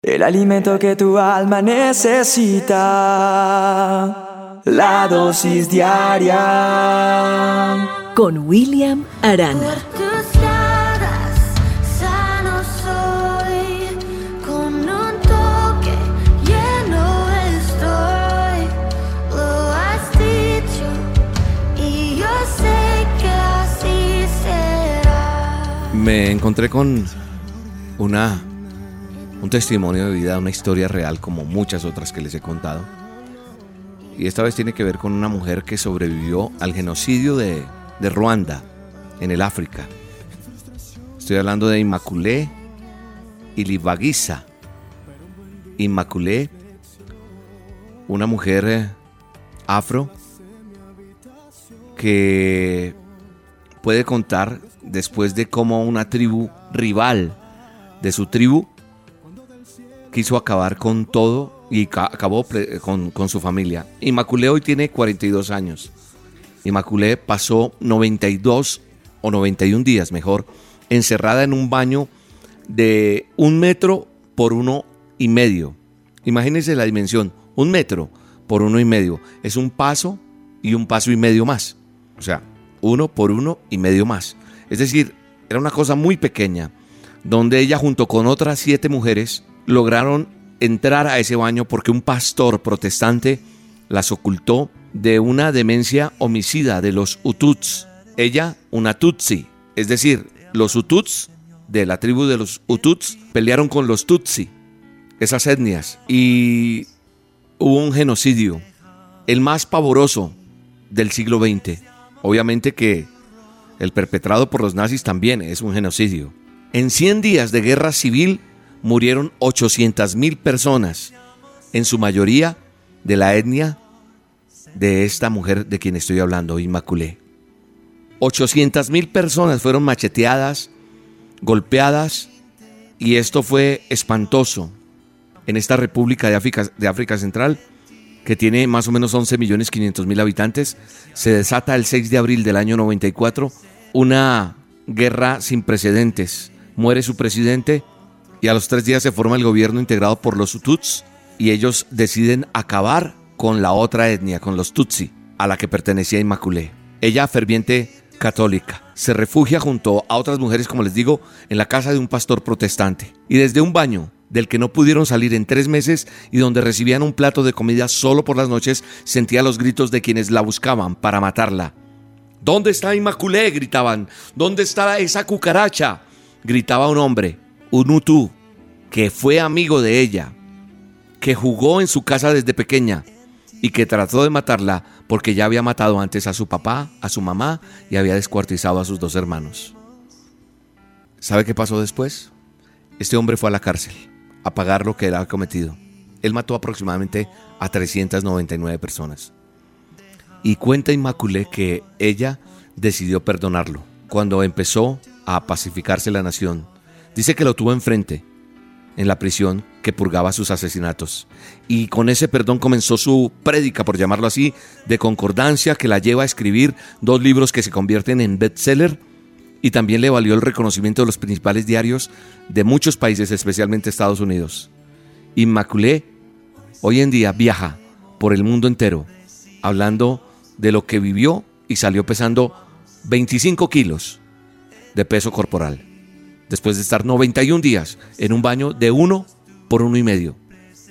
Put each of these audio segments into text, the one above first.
El alimento que tu alma necesita. La dosis diaria. Con William Arana. tus llagas sano soy, con un toque lleno estoy. Lo has dicho y yo sé que así será. Me encontré con una un testimonio de vida, una historia real como muchas otras que les he contado. Y esta vez tiene que ver con una mujer que sobrevivió al genocidio de, de Ruanda, en el África. Estoy hablando de Immaculée Ilibagiza. Immaculée, una mujer eh, afro que puede contar después de cómo una tribu rival de su tribu quiso acabar con todo y ca- acabó con su familia. Inmaculé hoy tiene 42 años. Inmaculé pasó 92 o 91 días, mejor, encerrada en un baño de un metro por uno y medio. Imagínense la dimensión, un metro por uno y medio. Es un paso y un paso y medio más. O sea, uno por uno y medio más. Es decir, era una cosa muy pequeña, donde ella junto con otras siete mujeres lograron entrar a ese baño porque un pastor protestante las ocultó de una demencia homicida de los Hututs. Ella, una Tutsi, es decir, los Hututs de la tribu de los Hututs pelearon con los Tutsi, esas etnias, y hubo un genocidio, el más pavoroso del siglo XX. Obviamente que el perpetrado por los nazis también es un genocidio. En 100 días de guerra civil murieron 800 mil personas, en su mayoría de la etnia de esta mujer de quien estoy hablando, Inmaculée. 800 mil personas fueron macheteadas, golpeadas, y esto fue espantoso en esta República de África, de África Central, que tiene más o menos 11 millones 500 mil habitantes. Se desata el 6 de abril del año 94 una guerra sin precedentes. Muere su presidente y a los tres días se forma el gobierno integrado por los Hutus y ellos deciden acabar con la otra etnia, con los Tutsi, a la que pertenecía Inmaculée. Ella, ferviente católica, se refugia junto a otras mujeres, como les digo, en la casa de un pastor protestante. Y desde un baño del que no pudieron salir en tres meses y donde recibían un plato de comida solo por las noches, sentía los gritos de quienes la buscaban para matarla. ¿Dónde está Inmaculée? gritaban. ¿Dónde está esa cucaracha? gritaba un hombre, un Hutu, que fue amigo de ella, que jugó en su casa desde pequeña y que trató de matarla porque ya había matado antes a su papá, a su mamá y había descuartizado a sus dos hermanos. ¿Sabe qué pasó después? Este hombre fue a la cárcel a pagar lo que había cometido. Él mató aproximadamente a 399 personas. Y cuenta Inmaculée que ella decidió perdonarlo cuando empezó a pacificarse la nación. Dice que lo tuvo enfrente en la prisión que purgaba sus asesinatos. Y con ese perdón comenzó su prédica, por llamarlo así, de concordancia que la lleva a escribir dos libros que se convierten en bestseller y también le valió el reconocimiento de los principales diarios de muchos países, especialmente Estados Unidos. Inmaculée hoy en día viaja por el mundo entero hablando de lo que vivió y salió pesando 25 kilos de peso corporal, después de estar 91 días en un baño de uno por uno y medio,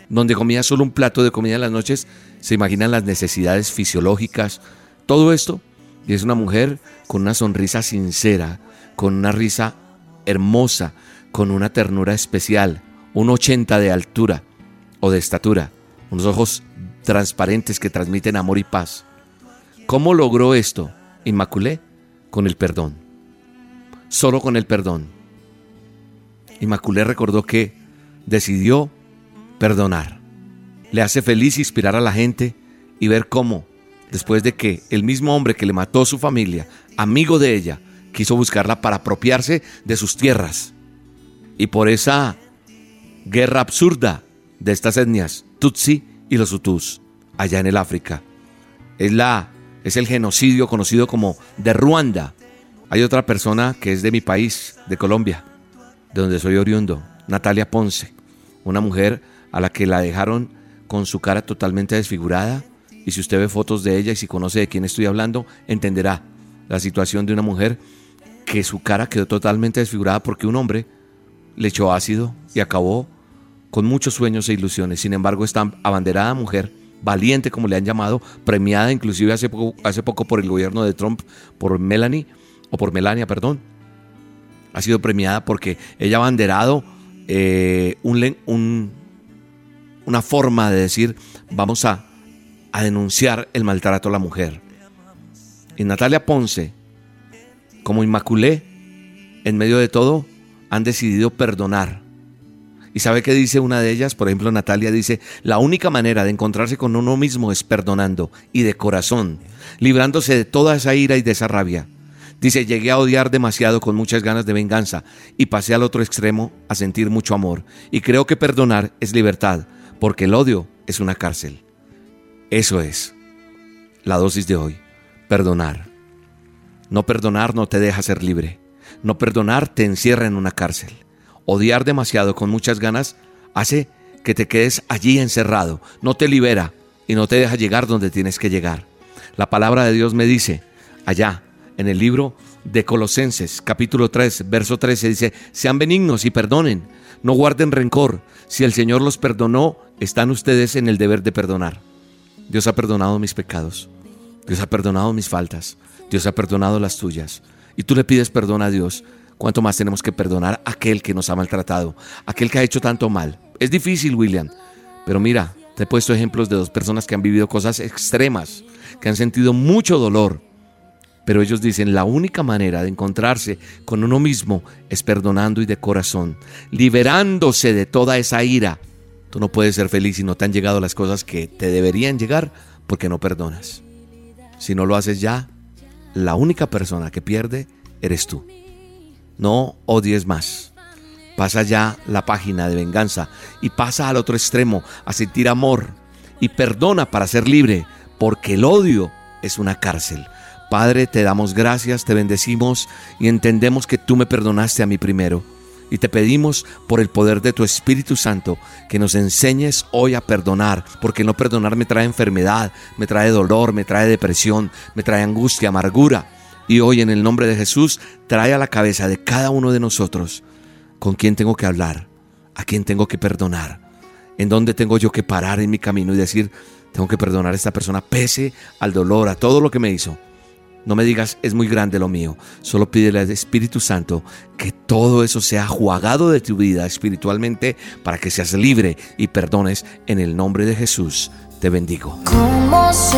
donde comía solo un plato de comida en las noches, se imaginan las necesidades fisiológicas, todo esto, y es una mujer con una sonrisa sincera, con una risa hermosa, con una ternura especial, un 80 de altura o de estatura, unos ojos transparentes que transmiten amor y paz. ¿Cómo logró esto Inmaculée? Con el perdón. Solo con el perdón. Inmaculée recordó que decidió perdonar. Le hace feliz inspirar a la gente y ver cómo, después de que el mismo hombre que le mató a su familia, amigo de ella, quiso buscarla para apropiarse de sus tierras. Y por esa guerra absurda de estas etnias, Tutsi y los Hutus, allá en el África. Es, la, es el genocidio conocido como de Ruanda. Hay otra persona que es de mi país, de Colombia, de donde soy oriundo, Natalia Ponce, Una mujer a la que la dejaron con su cara totalmente desfigurada. Y si usted ve fotos de ella y si conoce de quién estoy hablando, entenderá la situación de una mujer que su cara quedó totalmente desfigurada porque un hombre le echó ácido y acabó con muchos sueños e ilusiones. Sin embargo, esta abanderada mujer, valiente como le han llamado, premiada inclusive hace poco, hace poco por el gobierno de Trump, por Melanie, o por Melania, perdón, ha sido premiada porque ella ha abanderado eh, un, una forma de decir, vamos a, a denunciar el maltrato a la mujer. Y Natalia Ponce, como Inmaculé, en medio de todo, han decidido perdonar. ¿Y sabe qué dice una de ellas? Por ejemplo, Natalia dice, la única manera de encontrarse con uno mismo es perdonando y de corazón, librándose de toda esa ira y de esa rabia. Dice, llegué a odiar demasiado con muchas ganas de venganza y pasé al otro extremo a sentir mucho amor. Y creo que perdonar es libertad, porque el odio es una cárcel. Eso es la dosis de hoy, perdonar. No perdonar no te deja ser libre. No perdonar te encierra en una cárcel. Odiar demasiado con muchas ganas hace que te quedes allí encerrado, no te libera y no te deja llegar donde tienes que llegar. La palabra de Dios me dice, allá, en el libro de Colosenses, capítulo 3, verso 13, dice, sean benignos y perdonen, no guarden rencor. Si el Señor los perdonó, están ustedes en el deber de perdonar. Dios ha perdonado mis pecados, Dios ha perdonado mis faltas, Dios ha perdonado las tuyas. Y tú le pides perdón a Dios. ¿Cuánto más tenemos que perdonar a aquel que nos ha maltratado, aquel que ha hecho tanto mal? Es difícil, William, pero mira, te he puesto ejemplos de dos personas que han vivido cosas extremas, que han sentido mucho dolor, pero ellos dicen, la única manera de encontrarse con uno mismo es perdonando y de corazón, liberándose de toda esa ira. Tú no puedes ser feliz si no te han llegado las cosas que te deberían llegar porque no perdonas. Si no lo haces ya, la única persona que pierde eres tú. No odies más. Pasa ya la página de venganza y pasa al otro extremo a sentir amor y perdona para ser libre, porque el odio es una cárcel. Padre, te damos gracias, te bendecimos y entendemos que tú me perdonaste a mí primero. Y te pedimos por el poder de tu Espíritu Santo que nos enseñes hoy a perdonar, porque no perdonar me trae enfermedad, me trae dolor, me trae depresión, me trae angustia, amargura. Y hoy en el nombre de Jesús trae a la cabeza de cada uno de nosotros con quién tengo que hablar, a quién tengo que perdonar, en dónde tengo yo que parar en mi camino y decir, tengo que perdonar a esta persona pese al dolor, a todo lo que me hizo. No me digas, es muy grande lo mío. Solo pídele al Espíritu Santo que todo eso sea jugado de tu vida espiritualmente para que seas libre y perdones en el nombre de Jesús. Te bendigo. ¿Cómo se